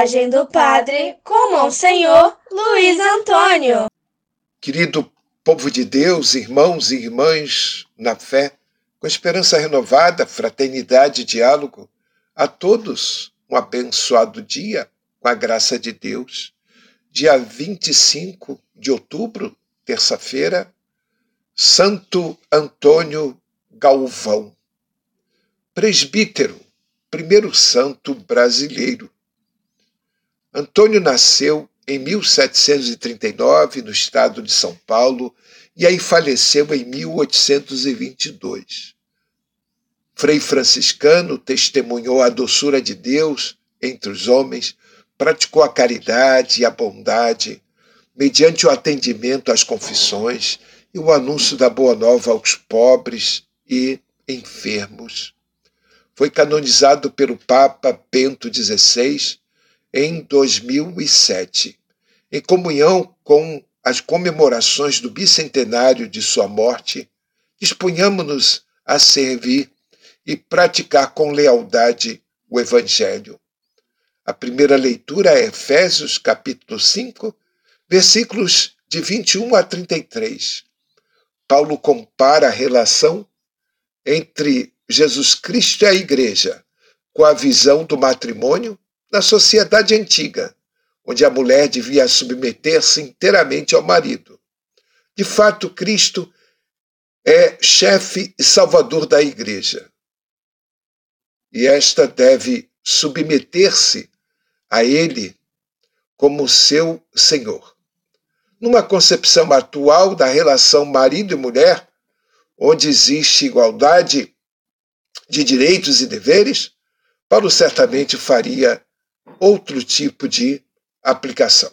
Mensagem do Padre com Monsenhor Luiz Antônio. Querido povo de Deus, irmãos e irmãs na fé, com esperança renovada, fraternidade e diálogo, a todos um abençoado dia com a graça de Deus. Dia 25 de outubro, terça-feira, Santo Antônio Galvão, presbítero, primeiro santo brasileiro. Antônio nasceu em 1739 no estado de São Paulo e aí faleceu em 1822. Frei franciscano testemunhou a doçura de Deus entre os homens, praticou a caridade e a bondade, mediante o atendimento às confissões e o anúncio da boa nova aos pobres e enfermos. Foi canonizado pelo Papa Bento XVI em 2007, em comunhão com as comemorações do bicentenário de sua morte, disponhamos-nos a servir e praticar com lealdade o Evangelho. A primeira leitura é Efésios, capítulo 5, versículos de 21 a 33. Paulo compara a relação entre Jesus Cristo e a Igreja com a visão do matrimônio na sociedade antiga, onde a mulher devia submeter-se inteiramente ao marido. De fato, Cristo é chefe e salvador da igreja. E esta deve submeter-se a ele como seu senhor. Numa concepção atual da relação marido e mulher, onde existe igualdade de direitos e deveres, Paulo certamente faria outro tipo de aplicação.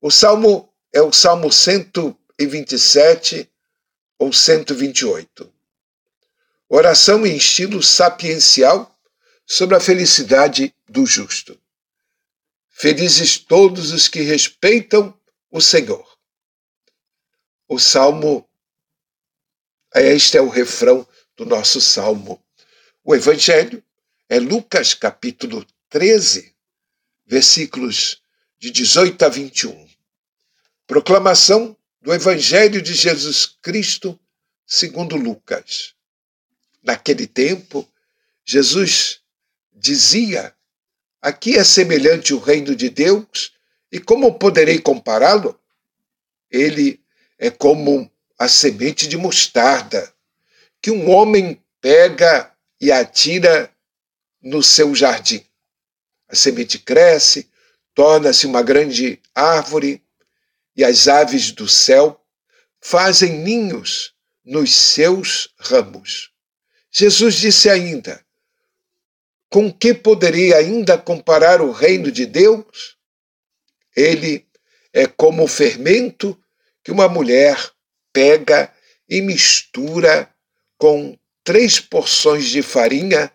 O salmo é o salmo 127 ou 128. Oração em estilo sapiencial sobre a felicidade do justo. Felizes todos os que respeitam o Senhor. O salmo, este é o refrão do nosso salmo. O evangelho é Lucas capítulo 13, versículos de 18 a 21. Proclamação do Evangelho de Jesus Cristo segundo Lucas. Naquele tempo, Jesus dizia: Aqui é semelhante o reino de Deus, e como poderei compará-lo? Ele é como a semente de mostarda, que um homem pega e atira no seu jardim. A semente cresce, torna-se uma grande árvore, e as aves do céu fazem ninhos nos seus ramos. Jesus disse ainda: Com que poderia ainda comparar o reino de Deus? Ele é como o fermento que uma mulher pega e mistura com três porções de farinha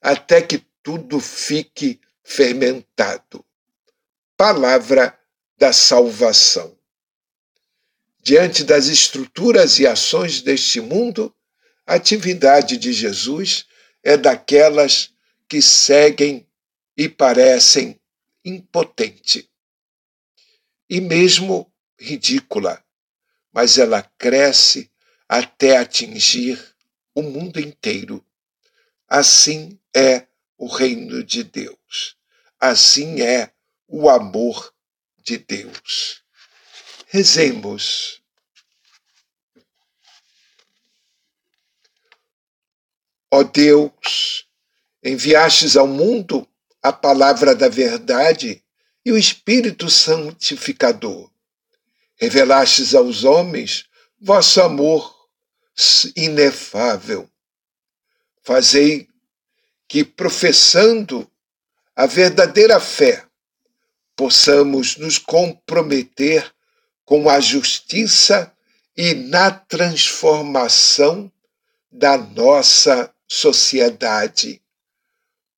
até que tudo fique fermentado. Palavra da salvação. Diante das estruturas e ações deste mundo, a atividade de Jesus é daquelas que seguem e parecem impotente e mesmo ridícula, mas ela cresce até atingir o mundo inteiro. Assim é o reino de Deus. Assim é o amor de Deus. Rezemos. Ó Deus, enviastes ao mundo a palavra da verdade e o Espírito Santificador. Revelastes aos homens vosso amor inefável. Fazei que, professando a verdadeira fé, possamos nos comprometer com a justiça e na transformação da nossa sociedade.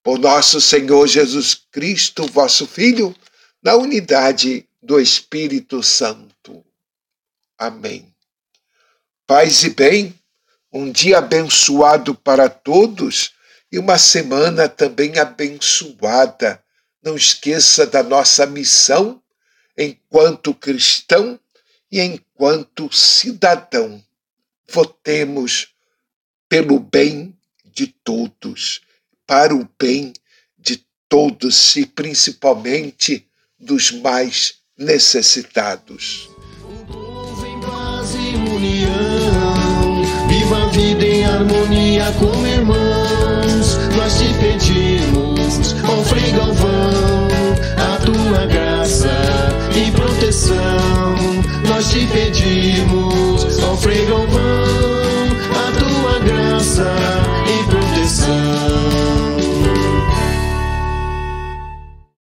Por nosso Senhor Jesus Cristo, vosso Filho, na unidade do Espírito Santo. Amém. Paz e bem, um dia abençoado para todos e uma semana também abençoada. Não esqueça da nossa missão enquanto cristão e enquanto cidadão. Votemos pelo bem de todos, para o bem de todos e principalmente dos mais necessitados. Povo em paz e união, viva a vida em harmonia como irmãos. Nós te pedimos, ó Frei